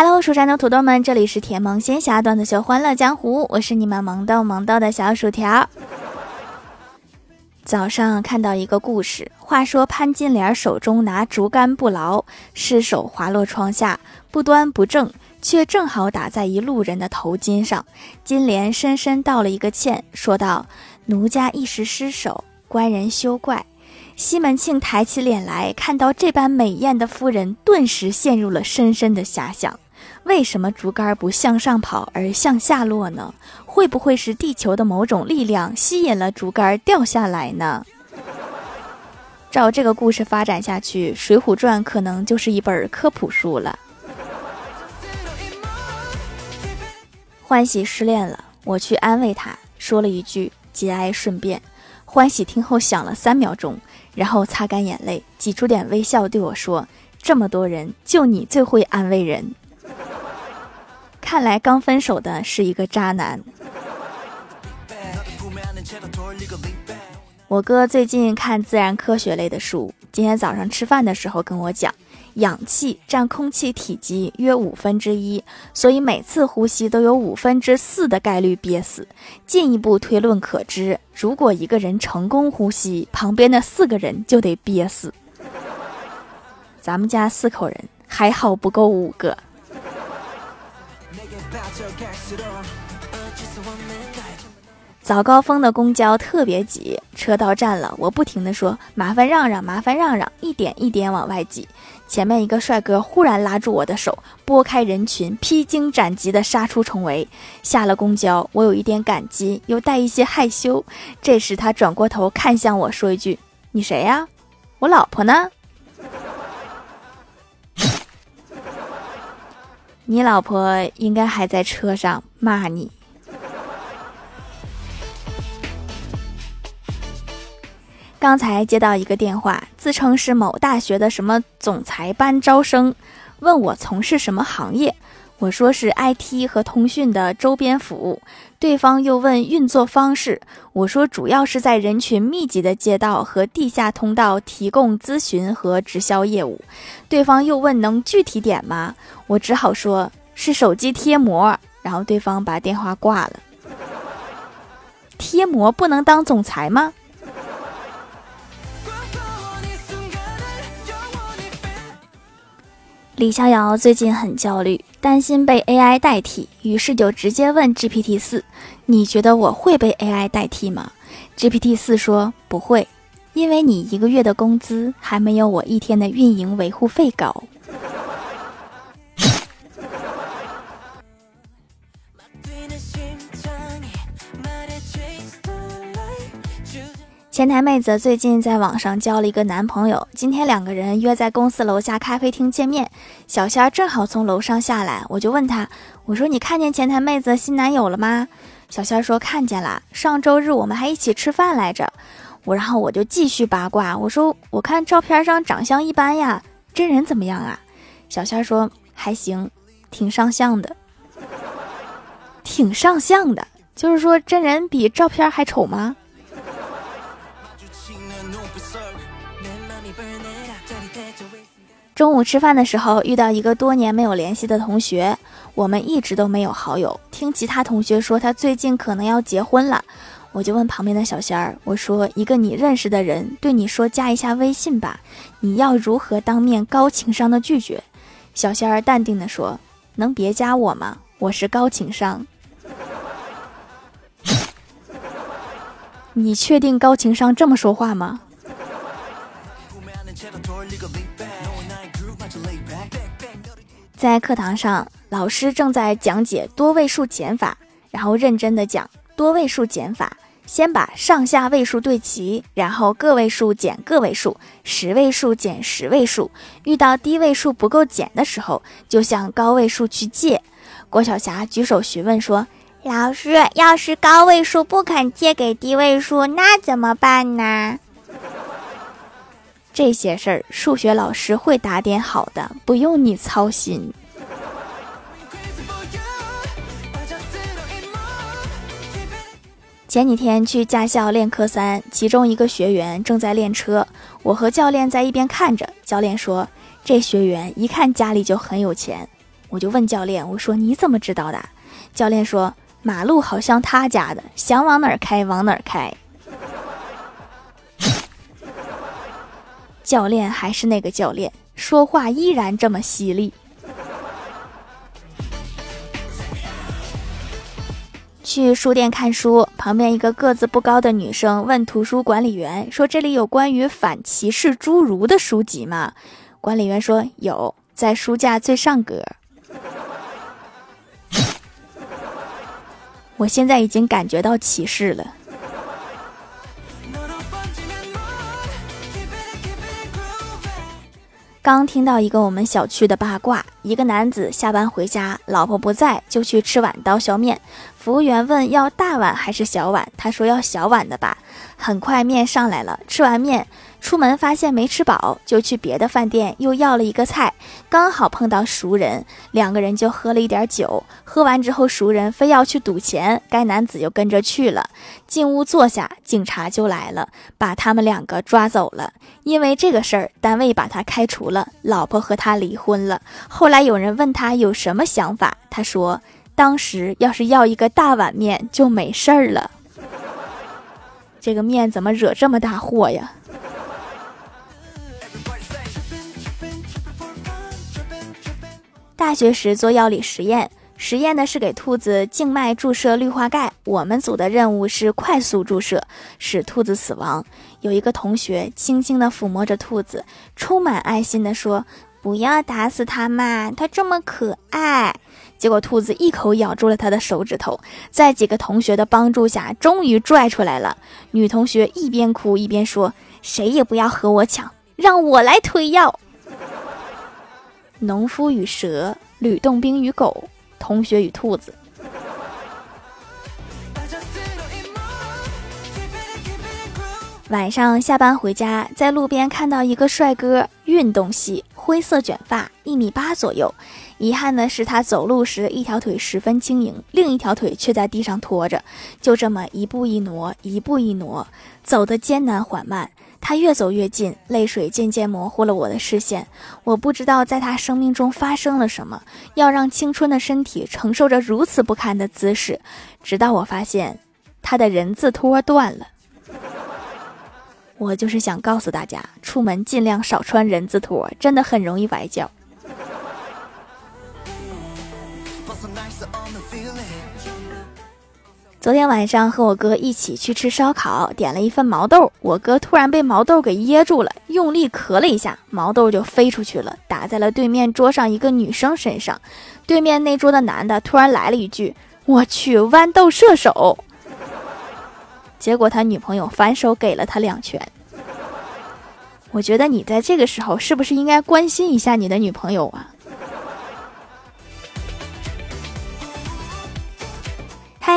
Hello，蜀山的土豆们，这里是甜萌仙侠段子秀欢乐江湖，我是你们萌豆萌豆的小薯条。早上看到一个故事，话说潘金莲手中拿竹竿不牢，失手滑落窗下，不端不正，却正好打在一路人的头巾上。金莲深深道了一个歉，说道：“奴家一时失手，官人休怪。”西门庆抬起脸来，看到这般美艳的夫人，顿时陷入了深深的遐想。为什么竹竿不向上跑而向下落呢？会不会是地球的某种力量吸引了竹竿掉下来呢？照这个故事发展下去，《水浒传》可能就是一本科普书了。欢喜失恋了，我去安慰他，说了一句“节哀顺变”。欢喜听后想了三秒钟，然后擦干眼泪，挤出点微笑对我说：“这么多人，就你最会安慰人。”看来刚分手的是一个渣男。我哥最近看自然科学类的书，今天早上吃饭的时候跟我讲，氧气占空气体积约五分之一，所以每次呼吸都有五分之四的概率憋死。进一步推论可知，如果一个人成功呼吸，旁边的四个人就得憋死。咱们家四口人，还好不够五个。早高峰的公交特别挤，车到站了，我不停的说：“麻烦让让，麻烦让让！”一点一点往外挤。前面一个帅哥忽然拉住我的手，拨开人群，披荆斩棘的杀出重围。下了公交，我有一点感激，又带一些害羞。这时他转过头看向我说一句：“你谁呀？我老婆呢？”你老婆应该还在车上骂你。刚才接到一个电话，自称是某大学的什么总裁班招生，问我从事什么行业，我说是 IT 和通讯的周边服务。对方又问运作方式，我说主要是在人群密集的街道和地下通道提供咨询和直销业务。对方又问能具体点吗？我只好说是手机贴膜。然后对方把电话挂了。贴膜不能当总裁吗？李逍遥最近很焦虑，担心被 AI 代替，于是就直接问 GPT 四：“你觉得我会被 AI 代替吗？”GPT 四说：“不会，因为你一个月的工资还没有我一天的运营维护费高。”前台妹子最近在网上交了一个男朋友，今天两个人约在公司楼下咖啡厅见面。小仙儿正好从楼上下来，我就问他：“我说你看见前台妹子新男友了吗？”小仙儿说：“看见了，上周日我们还一起吃饭来着。”我然后我就继续八卦，我说：“我看照片上长相一般呀，真人怎么样啊？”小仙儿说：“还行，挺上相的，挺上相的，就是说真人比照片还丑吗？”中午吃饭的时候，遇到一个多年没有联系的同学，我们一直都没有好友。听其他同学说他最近可能要结婚了，我就问旁边的小仙儿：“我说一个你认识的人对你说加一下微信吧，你要如何当面高情商的拒绝？”小仙儿淡定的说：“能别加我吗？我是高情商。你确定高情商这么说话吗？”在课堂上，老师正在讲解多位数减法，然后认真的讲多位数减法。先把上下位数对齐，然后个位数减个位数，十位数减十位数。遇到低位数不够减的时候，就向高位数去借。郭晓霞举手询问说：“老师，要是高位数不肯借给低位数，那怎么办呢？”这些事儿，数学老师会打点好的，不用你操心。前几天去驾校练科三，其中一个学员正在练车，我和教练在一边看着。教练说：“这学员一看家里就很有钱。”我就问教练，我说你怎么知道的？教练说马路好像他家的，想往哪儿开往哪儿开。教练还是那个教练，说话依然这么犀利。去书店看书，旁边一个个子不高的女生问图书管理员说：“这里有关于反歧视侏儒的书籍吗？”管理员说：“有，在书架最上格。”我现在已经感觉到歧视了。刚听到一个我们小区的八卦：一个男子下班回家，老婆不在，就去吃碗刀削面。服务员问要大碗还是小碗，他说要小碗的吧。很快面上来了，吃完面。出门发现没吃饱，就去别的饭店又要了一个菜，刚好碰到熟人，两个人就喝了一点酒。喝完之后，熟人非要去赌钱，该男子就跟着去了。进屋坐下，警察就来了，把他们两个抓走了。因为这个事儿，单位把他开除了，老婆和他离婚了。后来有人问他有什么想法，他说：“当时要是要一个大碗面就没事儿了。”这个面怎么惹这么大祸呀？大学时做药理实验，实验的是给兔子静脉注射氯化钙。我们组的任务是快速注射，使兔子死亡。有一个同学轻轻地抚摸着兔子，充满爱心地说：“不要打死它嘛，它这么可爱。”结果兔子一口咬住了他的手指头，在几个同学的帮助下，终于拽出来了。女同学一边哭一边说：“谁也不要和我抢，让我来推药。”农夫与蛇，吕洞宾与狗，同学与兔子。晚上下班回家，在路边看到一个帅哥，运动系，灰色卷发，一米八左右。遗憾的是，他走路时一条腿十分轻盈，另一条腿却在地上拖着，就这么一步一挪，一步一挪，走得艰难缓慢。他越走越近，泪水渐渐模糊了我的视线。我不知道在他生命中发生了什么，要让青春的身体承受着如此不堪的姿势。直到我发现，他的人字拖断了。我就是想告诉大家，出门尽量少穿人字拖，真的很容易崴脚。昨天晚上和我哥一起去吃烧烤，点了一份毛豆。我哥突然被毛豆给噎住了，用力咳了一下，毛豆就飞出去了，打在了对面桌上一个女生身上。对面那桌的男的突然来了一句：“我去，豌豆射手！”结果他女朋友反手给了他两拳。我觉得你在这个时候是不是应该关心一下你的女朋友啊？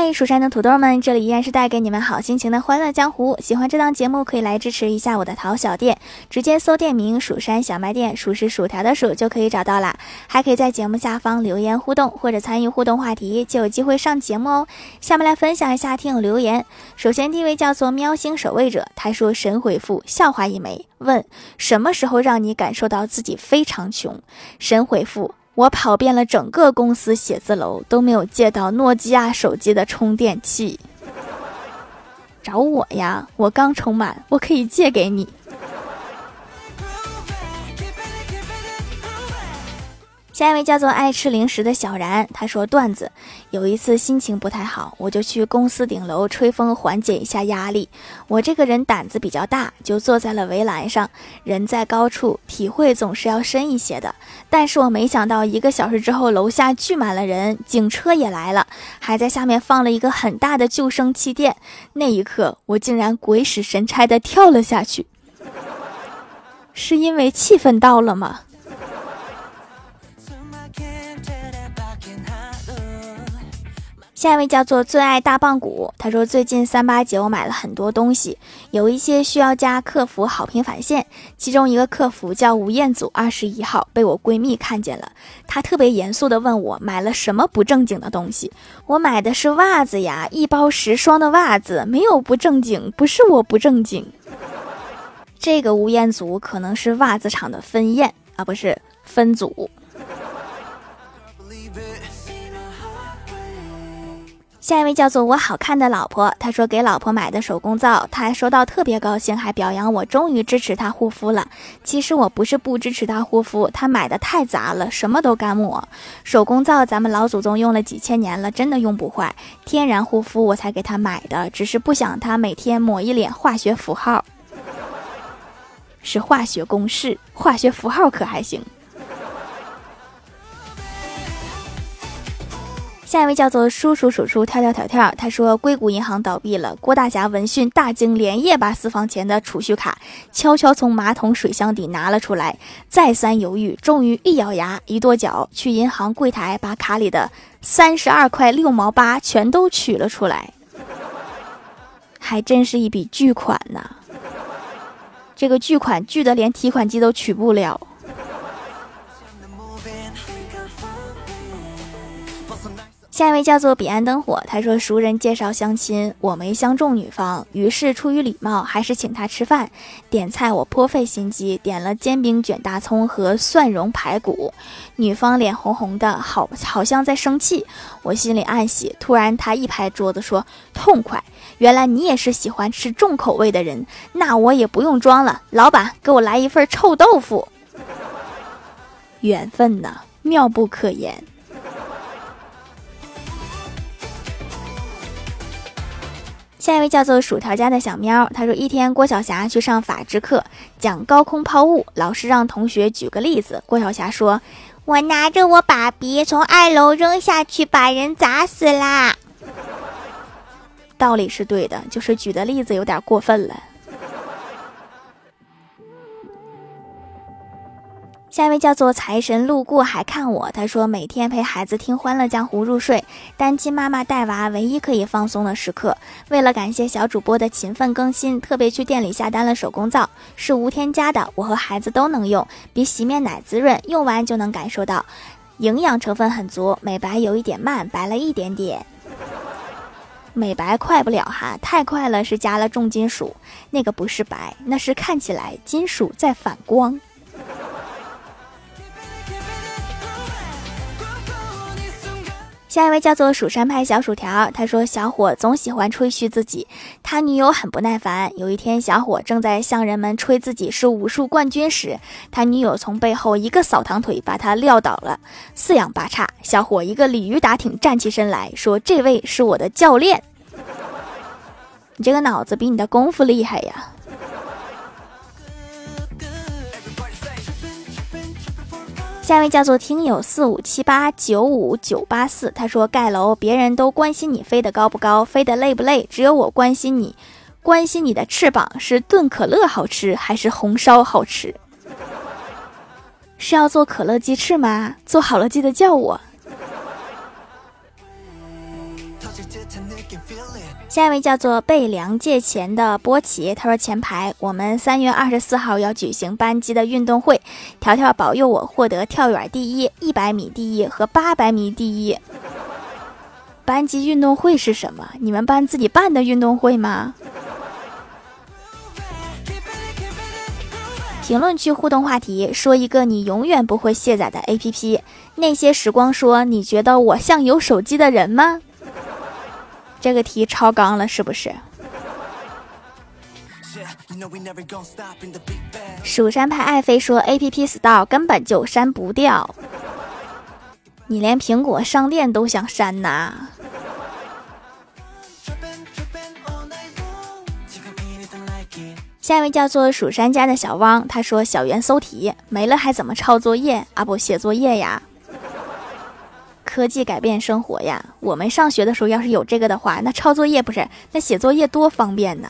嗨，蜀山的土豆们，这里依然是带给你们好心情的欢乐江湖。喜欢这档节目，可以来支持一下我的淘小店，直接搜店名“蜀山小卖店”，数是薯条的数就可以找到啦。还可以在节目下方留言互动，或者参与互动话题，就有机会上节目哦。下面来分享一下听友留言。首先，第一位叫做喵星守卫者，他说神回复笑话一枚，问什么时候让你感受到自己非常穷？神回复。我跑遍了整个公司写字楼，都没有借到诺基亚手机的充电器。找我呀，我刚充满，我可以借给你。下一位叫做爱吃零食的小然，他说段子：有一次心情不太好，我就去公司顶楼吹风缓解一下压力。我这个人胆子比较大，就坐在了围栏上。人在高处，体会总是要深一些的。但是我没想到，一个小时之后，楼下聚满了人，警车也来了，还在下面放了一个很大的救生气垫。那一刻，我竟然鬼使神差的跳了下去。是因为气氛到了吗？下一位叫做最爱大棒骨，他说最近三八节我买了很多东西，有一些需要加客服好评返现，其中一个客服叫吴彦祖二十一号，被我闺蜜看见了，她特别严肃的问我买了什么不正经的东西，我买的是袜子呀，一包十双的袜子，没有不正经，不是我不正经，这个吴彦祖可能是袜子厂的分宴啊，不是分组。下一位叫做我好看的老婆，她说给老婆买的手工皂，她还收到特别高兴，还表扬我终于支持她护肤了。其实我不是不支持她护肤，她买的太杂了，什么都敢抹。手工皂咱们老祖宗用了几千年了，真的用不坏。天然护肤我才给她买的，只是不想她每天抹一脸化学符号，是化学公式，化学符号可还行。下一位叫做叔叔叔叔跳跳跳跳，他说硅谷银行倒闭了，郭大侠闻讯大惊，连夜把私房钱的储蓄卡悄悄从马桶水箱底拿了出来，再三犹豫，终于一咬牙一跺脚，去银行柜台把卡里的三十二块六毛八全都取了出来，还真是一笔巨款呐！这个巨款巨的连提款机都取不了。下一位叫做彼岸灯火，他说熟人介绍相亲，我没相中女方，于是出于礼貌，还是请他吃饭。点菜我颇费心机，点了煎饼卷大葱和蒜蓉排骨。女方脸红红的，好好像在生气，我心里暗喜。突然他一拍桌子说：“痛快！原来你也是喜欢吃重口味的人，那我也不用装了。老板，给我来一份臭豆腐。”缘分呐，妙不可言。下一位叫做薯条家的小喵，他说：一天，郭晓霞去上法制课，讲高空抛物，老师让同学举个例子。郭晓霞说：“我拿着我爸比从二楼扔下去，把人砸死啦。”道理是对的，就是举的例子有点过分了。下一位叫做财神路过还看我，他说每天陪孩子听《欢乐江湖》入睡，单亲妈妈带娃唯一可以放松的时刻。为了感谢小主播的勤奋更新，特别去店里下单了手工皂，是无添加的，我和孩子都能用，比洗面奶滋润，用完就能感受到营养成分很足，美白有一点慢，白了一点点。美白快不了哈，太快了是加了重金属，那个不是白，那是看起来金属在反光。下一位叫做蜀山派小薯条，他说：“小伙总喜欢吹嘘自己，他女友很不耐烦。有一天，小伙正在向人们吹自己是武术冠军时，他女友从背后一个扫堂腿把他撂倒了，四仰八叉。小伙一个鲤鱼打挺站起身来说：‘这位是我的教练。’你这个脑子比你的功夫厉害呀！”下一位叫做听友四五七八九五九八四，他说盖楼，别人都关心你飞得高不高，飞得累不累，只有我关心你，关心你的翅膀是炖可乐好吃还是红烧好吃？是要做可乐鸡翅吗？做好了记得叫我。下一位叫做被梁借钱的波奇，他说：“前排我们三月二十四号要举行班级的运动会，条条保佑我获得跳远第一、一百米第一和八百米第一。”班级运动会是什么？你们班自己办的运动会吗？评论区互动话题：说一个你永远不会卸载的 APP。那些时光说：“你觉得我像有手机的人吗？”这个题超纲了，是不是？蜀山派爱妃说：“A P P Store 根本就删不掉，你连苹果商店都想删呐？”下一位叫做蜀山家的小汪，他说：“小猿搜题没了还怎么抄作业啊？不写作业呀？”科技改变生活呀！我们上学的时候要是有这个的话，那抄作业不是那写作业多方便呢。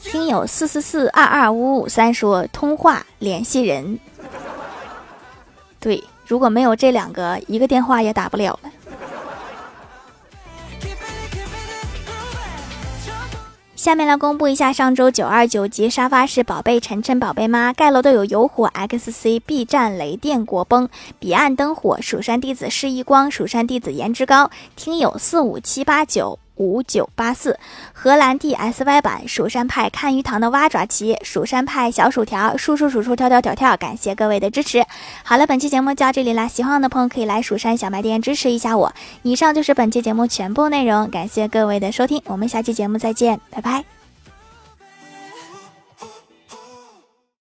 听友四四四二二五五三说通话联系人，对，如果没有这两个，一个电话也打不了了。下面来公布一下上周九二九级沙发是宝贝晨晨、宝贝妈盖楼的有有火 XC、B 站雷电国崩、彼岸灯火、蜀山弟子释一光、蜀山弟子颜值高、听友四五七八九。五九八四，荷兰 D S Y 版蜀山派看鱼塘的蛙爪旗，蜀山派小薯条，数数数数跳跳跳跳，感谢各位的支持。好了，本期节目就到这里啦，喜欢我的朋友可以来蜀山小卖店支持一下我。以上就是本期节目全部内容，感谢各位的收听，我们下期节目再见，拜拜。